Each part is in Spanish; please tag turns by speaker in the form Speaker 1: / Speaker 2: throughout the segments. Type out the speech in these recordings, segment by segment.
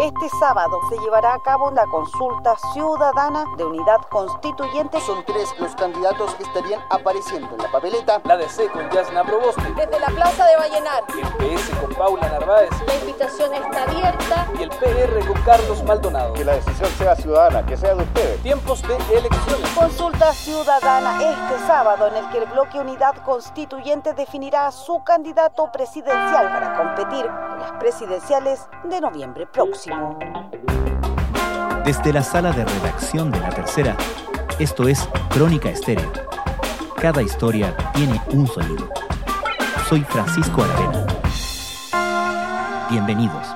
Speaker 1: Este sábado se llevará a cabo la consulta ciudadana de unidad constituyente.
Speaker 2: Son tres los candidatos que estarían apareciendo en la papeleta.
Speaker 3: La DC con Yasna Proboste.
Speaker 4: Desde la Plaza de Vallenar.
Speaker 3: El PS con Paula Narváez.
Speaker 4: La invitación está abierta.
Speaker 3: Y el PR con Carlos Maldonado.
Speaker 5: Que la decisión sea ciudadana, que sea de ustedes.
Speaker 3: Tiempos de elecciones.
Speaker 1: Consulta ciudadana este sábado en el que el bloque Unidad Constituyente definirá a su candidato presidencial para competir en las presidenciales de noviembre próximo.
Speaker 6: Desde la sala de redacción de La Tercera, esto es Crónica Estéreo. Cada historia tiene un sonido. Soy Francisco Aravena. Bienvenidos.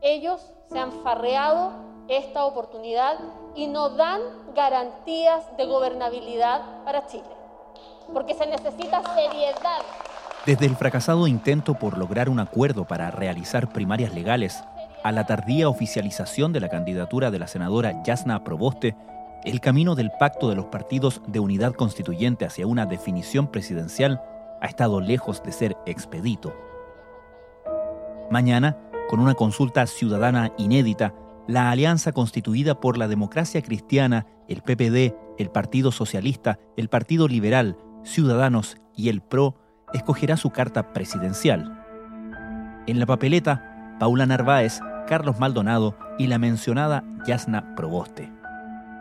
Speaker 4: Ellos se han farreado esta oportunidad y no dan garantías de gobernabilidad para Chile, porque se necesita seriedad.
Speaker 6: Desde el fracasado intento por lograr un acuerdo para realizar primarias legales a la tardía oficialización de la candidatura de la senadora Yasna Proboste, el camino del pacto de los partidos de unidad constituyente hacia una definición presidencial ha estado lejos de ser expedito. Mañana, con una consulta ciudadana inédita, la alianza constituida por la democracia cristiana, el PPD, el Partido Socialista, el Partido Liberal, Ciudadanos y el PRO escogerá su carta presidencial. En la papeleta, Paula Narváez, Carlos Maldonado y la mencionada Yasna Proboste.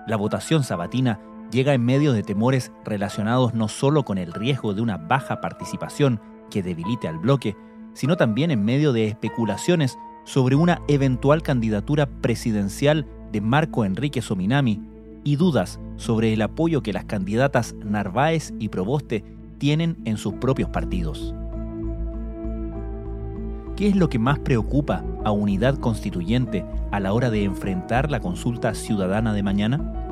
Speaker 6: La votación sabatina llega en medio de temores relacionados no solo con el riesgo de una baja participación que debilite al bloque, sino también en medio de especulaciones sobre una eventual candidatura presidencial de Marco Enrique Sominami y dudas sobre el apoyo que las candidatas Narváez y Proboste tienen en sus propios partidos. ¿Qué es lo que más preocupa a Unidad Constituyente a la hora de enfrentar la consulta ciudadana de mañana?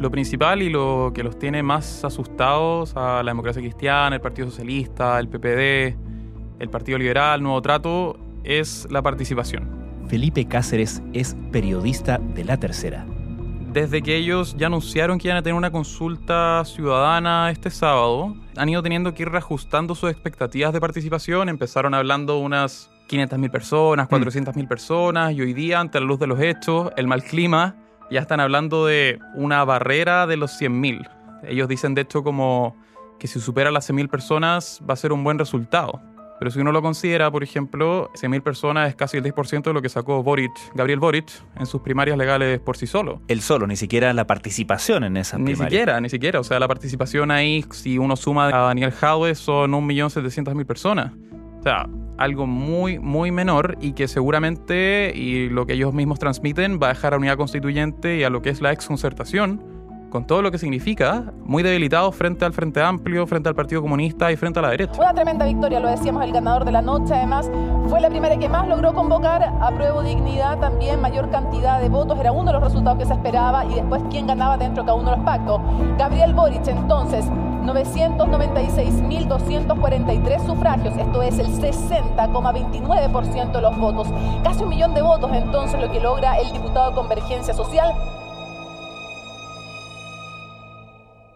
Speaker 7: Lo principal y lo que los tiene más asustados a la democracia cristiana, el Partido Socialista, el PPD, el Partido Liberal, Nuevo Trato, es la participación.
Speaker 6: Felipe Cáceres es periodista de La Tercera.
Speaker 7: Desde que ellos ya anunciaron que iban a tener una consulta ciudadana este sábado, han ido teniendo que ir reajustando sus expectativas de participación. Empezaron hablando unas 500.000 personas, 400.000 personas, y hoy día, ante la luz de los hechos, el mal clima, ya están hablando de una barrera de los 100.000. Ellos dicen, de hecho, como que si supera las 100.000 personas va a ser un buen resultado. Pero si uno lo considera, por ejemplo, 100.000 personas es casi el 10% de lo que sacó Boric, Gabriel Boric en sus primarias legales por sí solo.
Speaker 6: El solo, ni siquiera la participación en esa
Speaker 7: Ni siquiera, ni siquiera. O sea, la participación ahí, si uno suma a Daniel Jaue, son 1.700.000 personas. O sea, algo muy, muy menor y que seguramente, y lo que ellos mismos transmiten, va a dejar a Unidad Constituyente y a lo que es la exconcertación con todo lo que significa, muy debilitado frente al Frente Amplio, frente al Partido Comunista y frente a la derecha.
Speaker 8: Una tremenda victoria, lo decíamos, el ganador de la noche, además, fue la primera que más logró convocar a prueba dignidad, también mayor cantidad de votos, era uno de los resultados que se esperaba, y después quién ganaba dentro de cada uno de los pactos. Gabriel Boric, entonces, 996.243 sufragios, esto es el 60,29% de los votos. Casi un millón de votos, entonces, lo que logra el diputado Convergencia Social,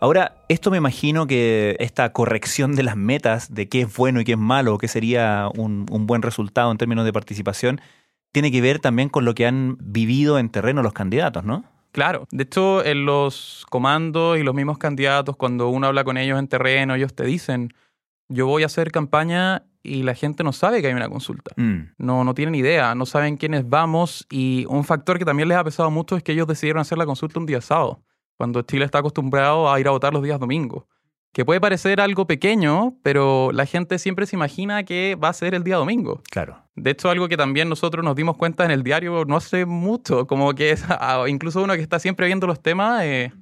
Speaker 6: Ahora, esto me imagino que esta corrección de las metas, de qué es bueno y qué es malo, qué sería un, buen resultado en términos de participación, tiene que ver también con lo que han vivido en terreno los candidatos, ¿no?
Speaker 7: Claro, de hecho en los comandos y los mismos candidatos, cuando uno habla con ellos en terreno, ellos te dicen, yo voy a hacer campaña y la gente no sabe que hay una consulta.
Speaker 6: Mm.
Speaker 7: No, no tienen idea, no saben quiénes vamos y un factor que también les ha pesado mucho es que ellos decidieron hacer la consulta un día sábado cuando Chile está acostumbrado a ir a votar los días domingos. Que puede parecer algo pequeño, pero la gente siempre se imagina que va a ser el día domingo.
Speaker 6: Claro.
Speaker 7: De hecho, algo que también nosotros nos dimos cuenta en el diario no hace mucho, como que es, incluso uno que está siempre viendo los temas, eh,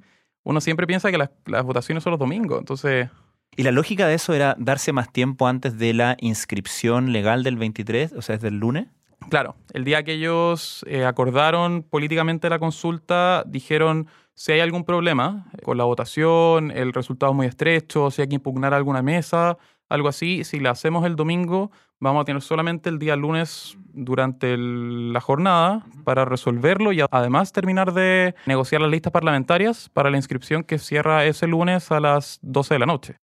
Speaker 7: uno siempre piensa que las, las votaciones son los domingos. Entonces,
Speaker 6: ¿Y la lógica de eso era darse más tiempo antes de la inscripción legal del 23, o sea, es del lunes?
Speaker 7: Claro, el día que ellos eh, acordaron políticamente la consulta, dijeron si hay algún problema con la votación, el resultado es muy estrecho, si hay que impugnar alguna mesa, algo así. Si la hacemos el domingo, vamos a tener solamente el día lunes durante el- la jornada para resolverlo y además terminar de negociar las listas parlamentarias para la inscripción que cierra ese lunes a las 12 de la noche.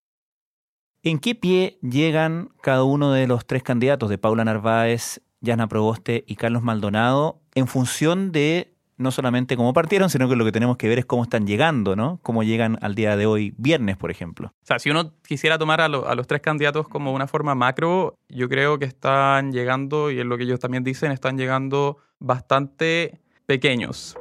Speaker 6: ¿En qué pie llegan cada uno de los tres candidatos de Paula Narváez, Yana Proboste y Carlos Maldonado en función de no solamente cómo partieron, sino que lo que tenemos que ver es cómo están llegando, ¿no? Cómo llegan al día de hoy, viernes, por ejemplo.
Speaker 7: O sea, si uno quisiera tomar a, lo- a los tres candidatos como una forma macro, yo creo que están llegando, y es lo que ellos también dicen, están llegando bastante pequeños.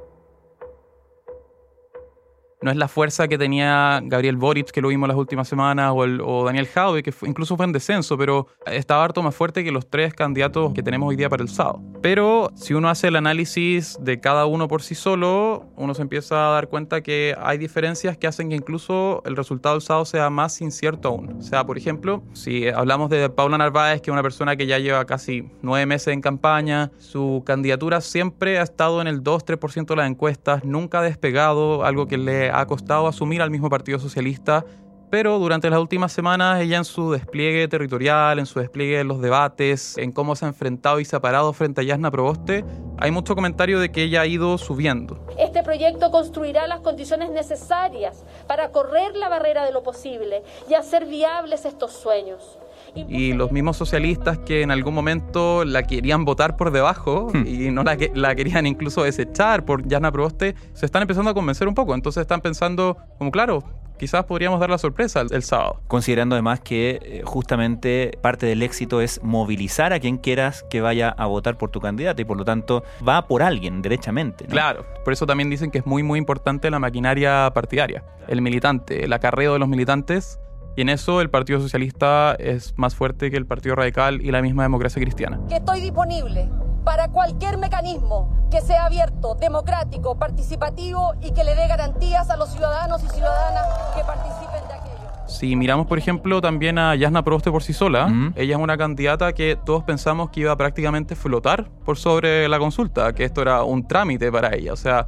Speaker 7: No es la fuerza que tenía Gabriel Boric, que lo vimos las últimas semanas, o, el- o Daniel Jaude, que incluso fue en descenso, pero estaba harto más fuerte que los tres candidatos que tenemos hoy día para el sábado. Pero si uno hace el análisis de cada uno por sí solo, uno se empieza a dar cuenta que hay diferencias que hacen que incluso el resultado sábado sea más incierto aún. O sea, por ejemplo, si hablamos de Paula Narváez, que es una persona que ya lleva casi nueve meses en campaña, su candidatura siempre ha estado en el 2-3% de las encuestas, nunca ha despegado, algo que le ha costado asumir al mismo Partido Socialista. Pero durante las últimas semanas, ella en su despliegue territorial, en su despliegue en los debates, en cómo se ha enfrentado y se ha parado frente a Yasna Proboste, hay mucho comentario de que ella ha ido subiendo.
Speaker 4: Este proyecto construirá las condiciones necesarias para correr la barrera de lo posible y hacer viables estos sueños.
Speaker 7: Y los mismos socialistas que en algún momento la querían votar por debajo y no la, que- la querían incluso desechar por Yasna Proboste, se están empezando a convencer un poco. Entonces están pensando, como claro, quizás podríamos dar la sorpresa el, el sábado.
Speaker 6: Considerando además que eh, justamente parte del éxito es movilizar a quien quieras que vaya a votar por tu candidato y por lo tanto va por alguien derechamente. ¿no?
Speaker 7: Claro, por eso también dicen que es muy muy importante la maquinaria partidaria, el militante, el acarreo de los militantes, y en eso el Partido Socialista es más fuerte que el Partido Radical y la misma democracia cristiana.
Speaker 9: que estoy disponible para cualquier mecanismo que sea abierto, democrático, participativo y que le dé garantías a los ciudadanos y ciudadanas que participen de aquello.
Speaker 7: Si miramos, por ejemplo, también a Yasna Proboste por sí sola, ella es una candidata que todos pensamos que iba a prácticamente flotar por sobre la consulta, que esto era un trámite para ella. O sea,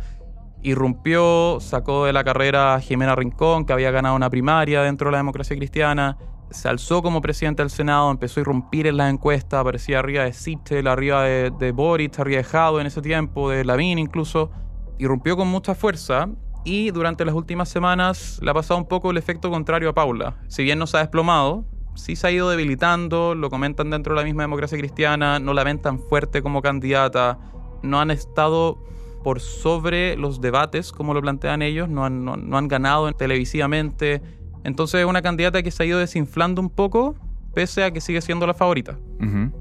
Speaker 7: irrumpió, sacó de la carrera a Jimena Rincón, que había ganado una primaria dentro de la democracia cristiana, se alzó como presidente del Senado, empezó a irrumpir en las encuestas, aparecía arriba de Sichel, arriba de, Boric, arriba de Jado en ese tiempo, de Lavín incluso, irrumpió con mucha fuerza y durante las últimas semanas le ha pasado un poco el efecto contrario a Paula. Si bien no se ha desplomado, sí se ha ido debilitando, lo comentan dentro de la misma democracia cristiana, no la ven tan fuerte como candidata, no han estado por sobre los debates como lo plantean ellos, no han ganado televisivamente. Entonces es una candidata que se ha ido desinflando un poco, pese a que sigue siendo la favorita.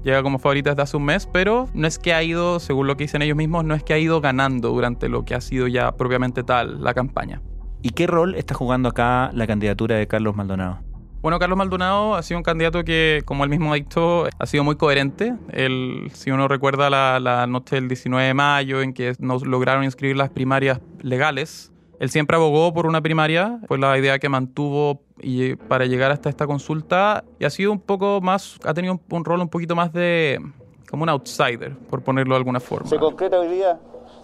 Speaker 7: Llega como favorita desde hace un mes, pero no es que ha ido, según lo que dicen ellos mismos, no es que ha ido ganando durante lo que ha sido ya propiamente tal la campaña.
Speaker 6: ¿Y qué rol está jugando acá la candidatura de Carlos Maldonado?
Speaker 7: Bueno, Carlos Maldonado ha sido un candidato que, como él mismo ha dicho, ha sido muy coherente. Él, si uno recuerda la, la noche del 19 de mayo en que no lograron inscribir las primarias legales, él siempre abogó por una primaria, fue la idea que mantuvo y, para llegar hasta esta consulta y ha sido un poco más, ha tenido un, un rol un poquito más de como un outsider, por ponerlo de alguna forma.
Speaker 5: Se concreta hoy día,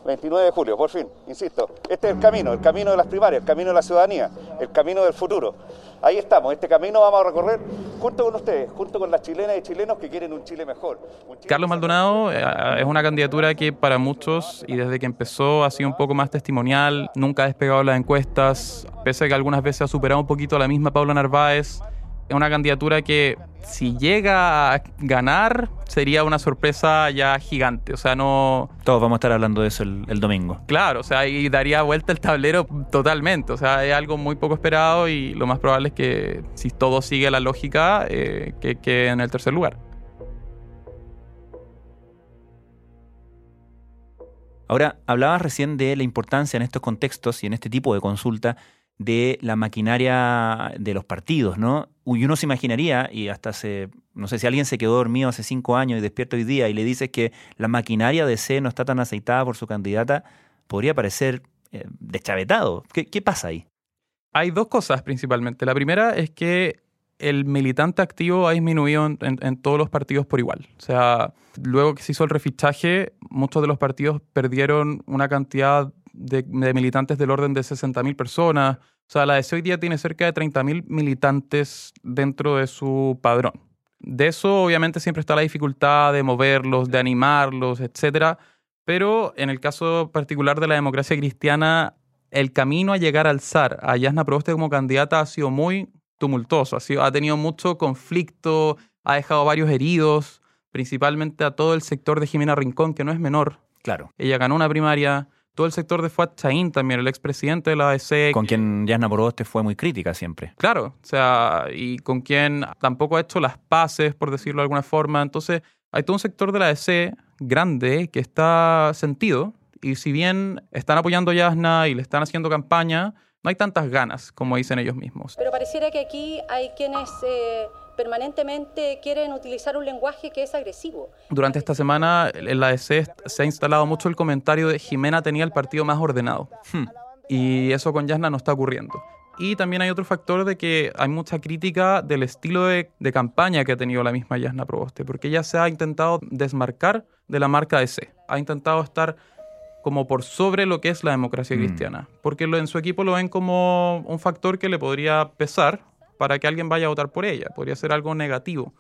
Speaker 5: 29 de julio, por fin, insisto. Este es el camino, el camino de las primarias, el camino de la ciudadanía, el camino del futuro. Ahí estamos, este camino vamos a recorrer junto con ustedes, junto con las chilenas y chilenos que quieren un Chile mejor. un Chile
Speaker 7: Carlos Maldonado eh, es una candidatura que para muchos, y desde que empezó, ha sido un poco más testimonial, nunca ha despegado las encuestas, pese a que algunas veces ha superado un poquito a la misma Paula Narváez. Es una candidatura que, si llega a ganar, sería una sorpresa ya gigante. O sea, no.
Speaker 6: Todos vamos a estar hablando de eso el, el domingo.
Speaker 7: Claro, o sea, y daría vuelta el tablero totalmente. O sea, es algo muy poco esperado y lo más probable es que, si todo sigue la lógica, eh, que quede en el tercer lugar.
Speaker 6: Ahora, hablabas recién de la importancia en estos contextos y en este tipo de consulta de la maquinaria de los partidos, ¿no? Y uno se imaginaría, y hasta hace, no sé si alguien se quedó dormido hace cinco años y despierta hoy día y le dices que la maquinaria de C no está tan aceitada por su candidata, podría parecer eh, deschavetado. ¿Qué, ¿Qué pasa ahí?
Speaker 7: Hay dos cosas principalmente. La primera es que el militante activo ha disminuido en, en- en todos los partidos por igual. O sea, luego que se hizo el refichaje, muchos de los partidos perdieron una cantidad de, de militantes del orden de 60.000 personas. O sea, la DC hoy día tiene cerca de 30.000 militantes dentro de su padrón. De eso, obviamente, siempre está la dificultad de moverlos, de animarlos, etcétera. Pero en el caso particular de la democracia cristiana, el camino a llegar al zar, a Yasna Proboste como candidata, ha sido muy tumultuoso. Ha, sido, ha tenido mucho conflicto, ha dejado varios heridos, principalmente a todo el sector de Jimena Rincón, que no es menor.
Speaker 6: Claro.
Speaker 7: Ella ganó una primaria. Todo el sector de Fuad Chaín también, el expresidente de la ADC.
Speaker 6: Con quien Yasna Proboste fue muy crítica siempre.
Speaker 7: Claro, o sea, y con quien tampoco ha hecho las paces, por decirlo de alguna forma. Entonces, hay todo un sector de la ADC grande que está sentido. Y si bien están apoyando a Yasna y le están haciendo campaña, no hay tantas ganas, como dicen ellos mismos.
Speaker 9: Pero pareciera que aquí hay quienes eh, permanentemente quieren utilizar un lenguaje que es agresivo.
Speaker 7: Durante esta semana en la ADC se ha instalado mucho el comentario de Jimena tenía el partido más ordenado.
Speaker 6: Hmm.
Speaker 7: Y eso con Yasna no está ocurriendo. Y también hay otro factor de que hay mucha crítica del estilo de, de campaña que ha tenido la misma Yasna Proboste, porque ella se ha intentado desmarcar de la marca DC. Ha intentado estar como por sobre lo que es la democracia
Speaker 6: Mm.
Speaker 7: cristiana, porque lo, en su equipo lo ven como un factor que le podría pesar para que alguien vaya a votar por ella, podría ser algo negativo.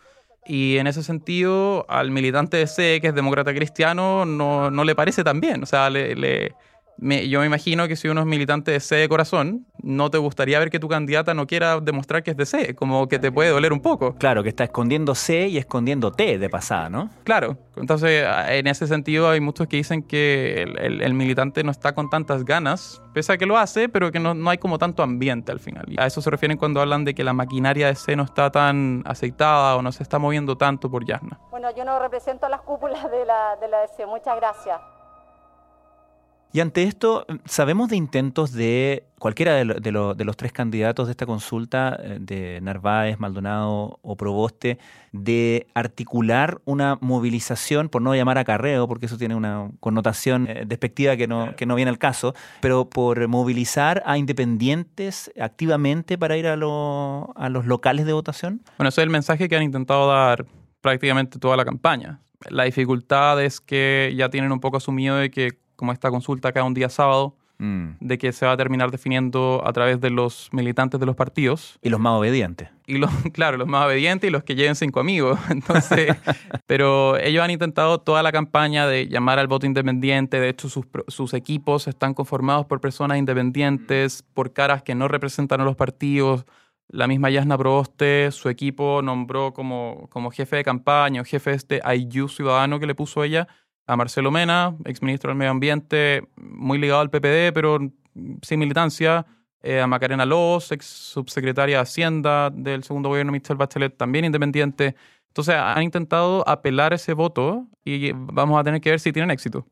Speaker 7: Y en ese sentido, al militante de C, que es demócrata cristiano, no, no le parece tan bien. O sea, le, le- me- yo me imagino que si uno es militante de C de corazón, no te gustaría ver que tu candidata no quiera demostrar que es de C, como que te puede doler un poco.
Speaker 6: Claro, que está escondiendo C y escondiendo T de pasada, ¿no?
Speaker 7: Claro, entonces en ese sentido hay muchos que dicen que el, el- el militante no está con tantas ganas, pese a que lo hace, pero que no, no hay como tanto ambiente al final. Y a eso se refieren cuando hablan de que la maquinaria de C no está tan aceitada o no se está moviendo tanto por Yasna.
Speaker 9: Bueno, yo no represento a las cúpulas de la, de la DC. Muchas gracias.
Speaker 6: Y ante esto, ¿sabemos de intentos de cualquiera de, lo- de lo- de los tres candidatos de esta consulta, eh, de Narváez, Maldonado o Proboste, de articular una movilización, por no llamar acarreo, porque eso tiene una connotación eh, despectiva que no, que no viene al caso, pero por movilizar a independientes activamente para ir a, lo- a los locales de votación?
Speaker 7: Bueno, ese es el mensaje que han intentado dar prácticamente toda la campaña. La dificultad es que ya tienen un poco asumido de que como esta consulta cada un día sábado,
Speaker 6: Mm.
Speaker 7: de que se va a terminar definiendo a través de los militantes de los partidos.
Speaker 6: Y los más obedientes.
Speaker 7: Y los, claro, los más obedientes y los que lleven cinco amigos. Entonces, pero ellos han intentado toda la campaña de llamar al voto independiente. De hecho, sus, equipos están conformados por personas independientes, por caras que no representan a los partidos. La misma Yasna Proboste, su equipo nombró como, como jefe de campaña o jefe de este IU ciudadano que le puso ella a Marcelo Mena, exministro del Medio Ambiente, muy ligado al PPD, pero sin militancia, eh, a Macarena Lobos, ex subsecretaria de Hacienda del segundo gobierno de Michelle Bachelet, también independiente. Entonces han intentado apelar ese voto y vamos a tener que ver si tienen éxito.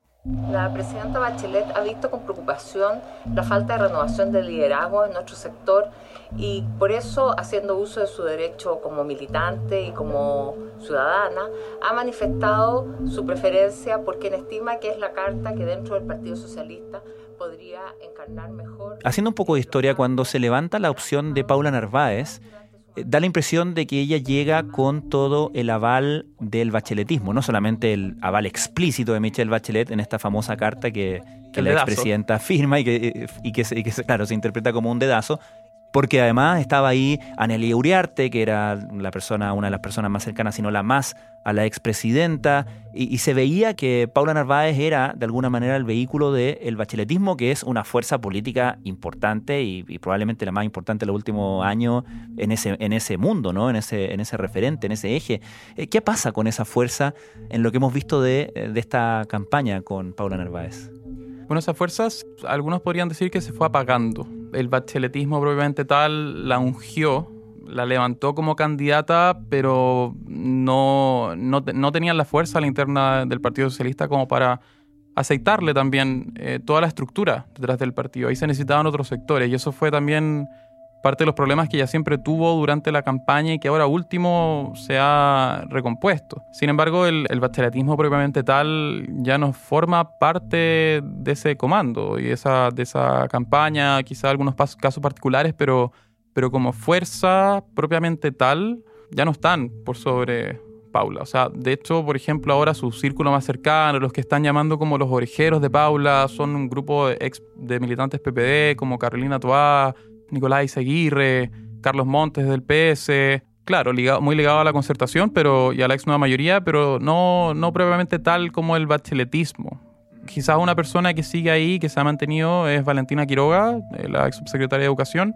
Speaker 10: La presidenta Bachelet ha visto con preocupación la falta de renovación del liderazgo en nuestro sector y por eso, haciendo uso de su derecho como militante y como ciudadana, ha manifestado su preferencia por quien estima que es la carta que dentro del Partido Socialista podría encarnar mejor.
Speaker 6: Haciendo un poco de historia, cuando se levanta la opción de Paula Narváez, eh, da la impresión de que ella llega con todo el aval del bacheletismo, no solamente el aval explícito de Michelle Bachelet en esta famosa carta que, que la expresidenta firma y que, y que, se- y que se- claro, se interpreta como un dedazo, porque además estaba ahí Anelia Uriarte, que era la persona, una de las personas más cercanas, sino la más a la expresidenta, y, se veía que Paula Narváez era de alguna manera el vehículo del bacheletismo, que es una fuerza política importante y, probablemente la más importante en los últimos años en ese, en ese mundo, ¿no? en, ese, en ese referente, en ese eje. Eh, ¿Qué pasa con esa fuerza en lo que hemos visto de, de esta campaña con Paula Narváez?
Speaker 7: Bueno, esas fuerzas, algunos podrían decir que se fue apagando. El bacheletismo propiamente tal la ungió, la levantó como candidata, pero no, no, no tenían la fuerza a la interna del Partido Socialista como para aceitarle también eh, toda la estructura detrás del partido. Ahí se necesitaban otros sectores y eso fue también parte de los problemas que ella siempre tuvo durante la campaña y que ahora último se ha recompuesto. Sin embargo, el, el bacheletismo propiamente tal ya no forma parte de ese comando y esa, de esa campaña, quizá algunos casos particulares, pero, pero como fuerza propiamente tal, ya no están por sobre Paula. O sea, de hecho, por ejemplo, ahora su círculo más cercano, los que están llamando como los orejeros de Paula, son un grupo de, ex, de militantes PPD, como Carolina Toá, Nicolás Aguirre, Carlos Montes del PS, claro, muy ligado a la concertación pero, y a la ex nueva mayoría, pero no, no propiamente tal como el bacheletismo. Quizás una persona que sigue ahí, que se ha mantenido, es Valentina Quiroga, eh, la ex subsecretaria de Educación,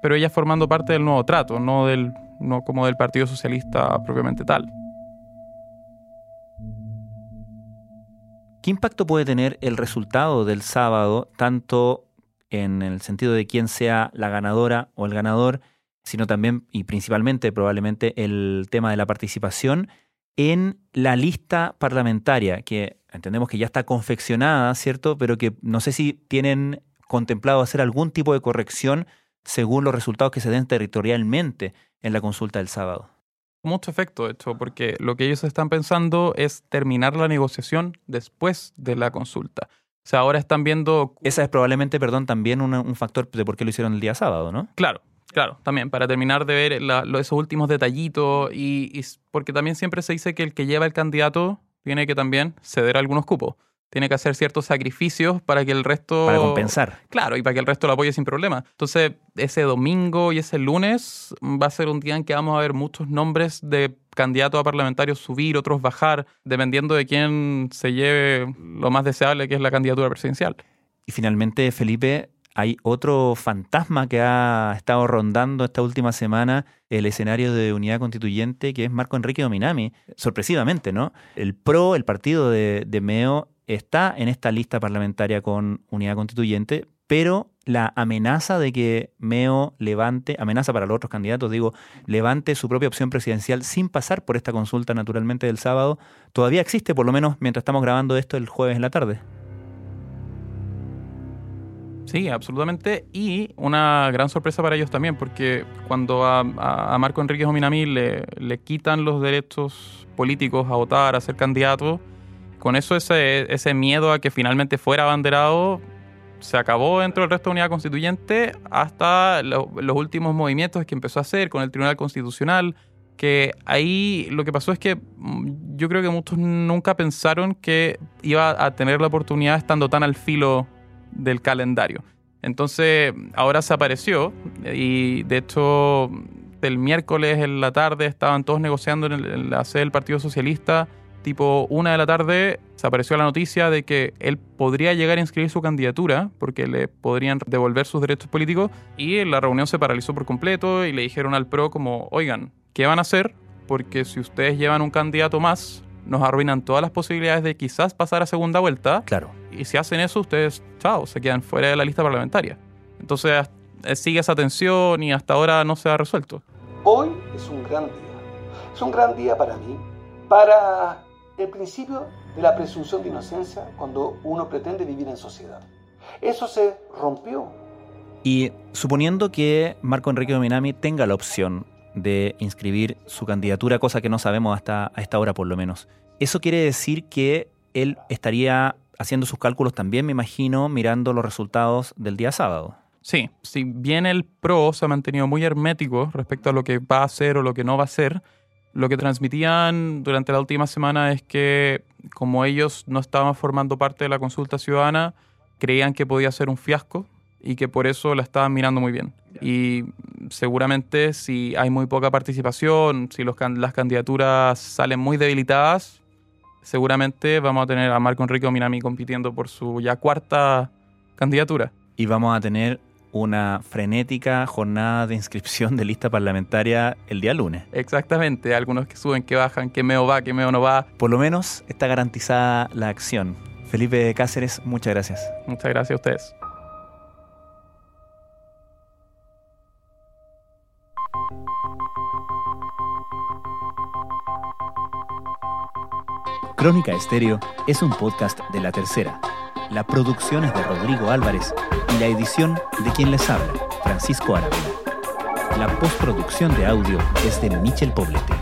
Speaker 7: pero ella formando parte del nuevo trato, no, del, no como del Partido Socialista propiamente tal.
Speaker 6: ¿Qué impacto puede tener el resultado del sábado, tanto en el sentido de quién sea la ganadora o el ganador, sino también y principalmente probablemente el tema de la participación en la lista parlamentaria, que entendemos que ya está confeccionada, ¿cierto? Pero que no sé si tienen contemplado hacer algún tipo de corrección según los resultados que se den territorialmente en la consulta del sábado.
Speaker 7: Mucho efecto, de hecho, porque lo que ellos están pensando es terminar la negociación después de la consulta. O sea, ahora están viendo...
Speaker 6: Esa es probablemente, perdón, también un factor de por qué lo hicieron el día sábado, ¿no?
Speaker 7: Claro, Claro, también para terminar de ver esos últimos detallitos y, porque también siempre se dice que el que lleva el candidato tiene que también ceder algunos cupos. Tiene que hacer ciertos sacrificios para que el resto...
Speaker 6: Para compensar.
Speaker 7: Claro, y para que el resto lo apoye sin problema. Entonces, ese domingo y ese lunes va a ser un día en que vamos a ver muchos nombres de candidatos a parlamentarios subir, otros bajar, dependiendo de quién se lleve lo más deseable, que es la candidatura presidencial.
Speaker 6: Y finalmente, Felipe, hay otro fantasma que ha estado rondando esta última semana el escenario de unidad constituyente, que es Marco Enrique Dominami, sorpresivamente, ¿no? El PRO, el partido de, de Meo, está en esta lista parlamentaria con unidad constituyente, pero la amenaza de que Meo levante, amenaza para los otros candidatos, digo, levante su propia opción presidencial sin pasar por esta consulta naturalmente del sábado, todavía existe, por lo menos mientras estamos grabando esto el jueves en la tarde.
Speaker 7: Sí, absolutamente. Y una gran sorpresa para ellos también, porque cuando a, Marco Enrique Ominami le quitan los derechos políticos a votar, a ser candidato, con eso ese, ese miedo a que finalmente fuera abanderado se acabó dentro del resto de unidad constituyente hasta los últimos movimientos que empezó a hacer con el Tribunal Constitucional, que ahí lo que pasó es que mm, yo creo que muchos nunca pensaron que iba a tener la oportunidad estando tan al filo del calendario. Entonces, ahora se apareció y de hecho el miércoles en la tarde estaban todos negociando en, la sede del Partido Socialista, tipo una de la tarde se apareció la noticia de que él podría llegar a inscribir su candidatura porque le podrían devolver sus derechos políticos y la reunión se paralizó por completo y le dijeron al PRO como, oigan, ¿qué van a hacer? Porque si ustedes llevan un candidato más, nos arruinan todas las posibilidades de quizás pasar a segunda vuelta.
Speaker 6: Claro.
Speaker 7: Y si hacen eso, ustedes, chao, se quedan fuera de la lista parlamentaria. Entonces eh, sigue esa tensión y hasta ahora no se ha resuelto.
Speaker 11: Hoy es un gran día. Es un gran día para mí, para el principio de la presunción de inocencia cuando uno pretende vivir en sociedad. Eso se rompió.
Speaker 6: Y suponiendo que Marco Enrique Dominami tenga la opción de inscribir su candidatura, cosa que no sabemos hasta a esta hora por lo menos. Eso quiere decir que él estaría haciendo sus cálculos también, me imagino, mirando los resultados del día sábado.
Speaker 7: Sí, si bien el PRO se ha mantenido muy hermético respecto a lo que va a hacer o lo que no va a hacer, lo que transmitían durante la última semana es que como ellos no estaban formando parte de la consulta ciudadana, creían que podía ser un fiasco y que por eso la estaban mirando muy bien. Y seguramente si hay muy poca participación, si los, las candidaturas salen muy debilitadas, seguramente vamos a tener a Marco Enrique Ominami compitiendo por su ya cuarta candidatura.
Speaker 6: Y vamos a tener una frenética jornada de inscripción de lista parlamentaria el día lunes.
Speaker 7: Exactamente, algunos que suben, que bajan, que meo va, que meo no va.
Speaker 6: Por lo menos está garantizada la acción. Felipe Cáceres, muchas gracias.
Speaker 7: Muchas gracias a ustedes.
Speaker 6: Crónica Estéreo es un podcast de La Tercera. La producción es de Rodrigo Álvarez y la edición de quien les habla, Francisco Aravena. La postproducción de audio es de Michel Poblete.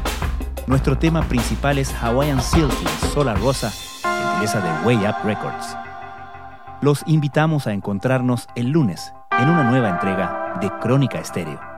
Speaker 6: Nuestro tema principal es Hawaiian Silky, Solar Rosa, gentileza de Way Up Records. Los invitamos a encontrarnos el lunes en una nueva entrega de Crónica Estéreo.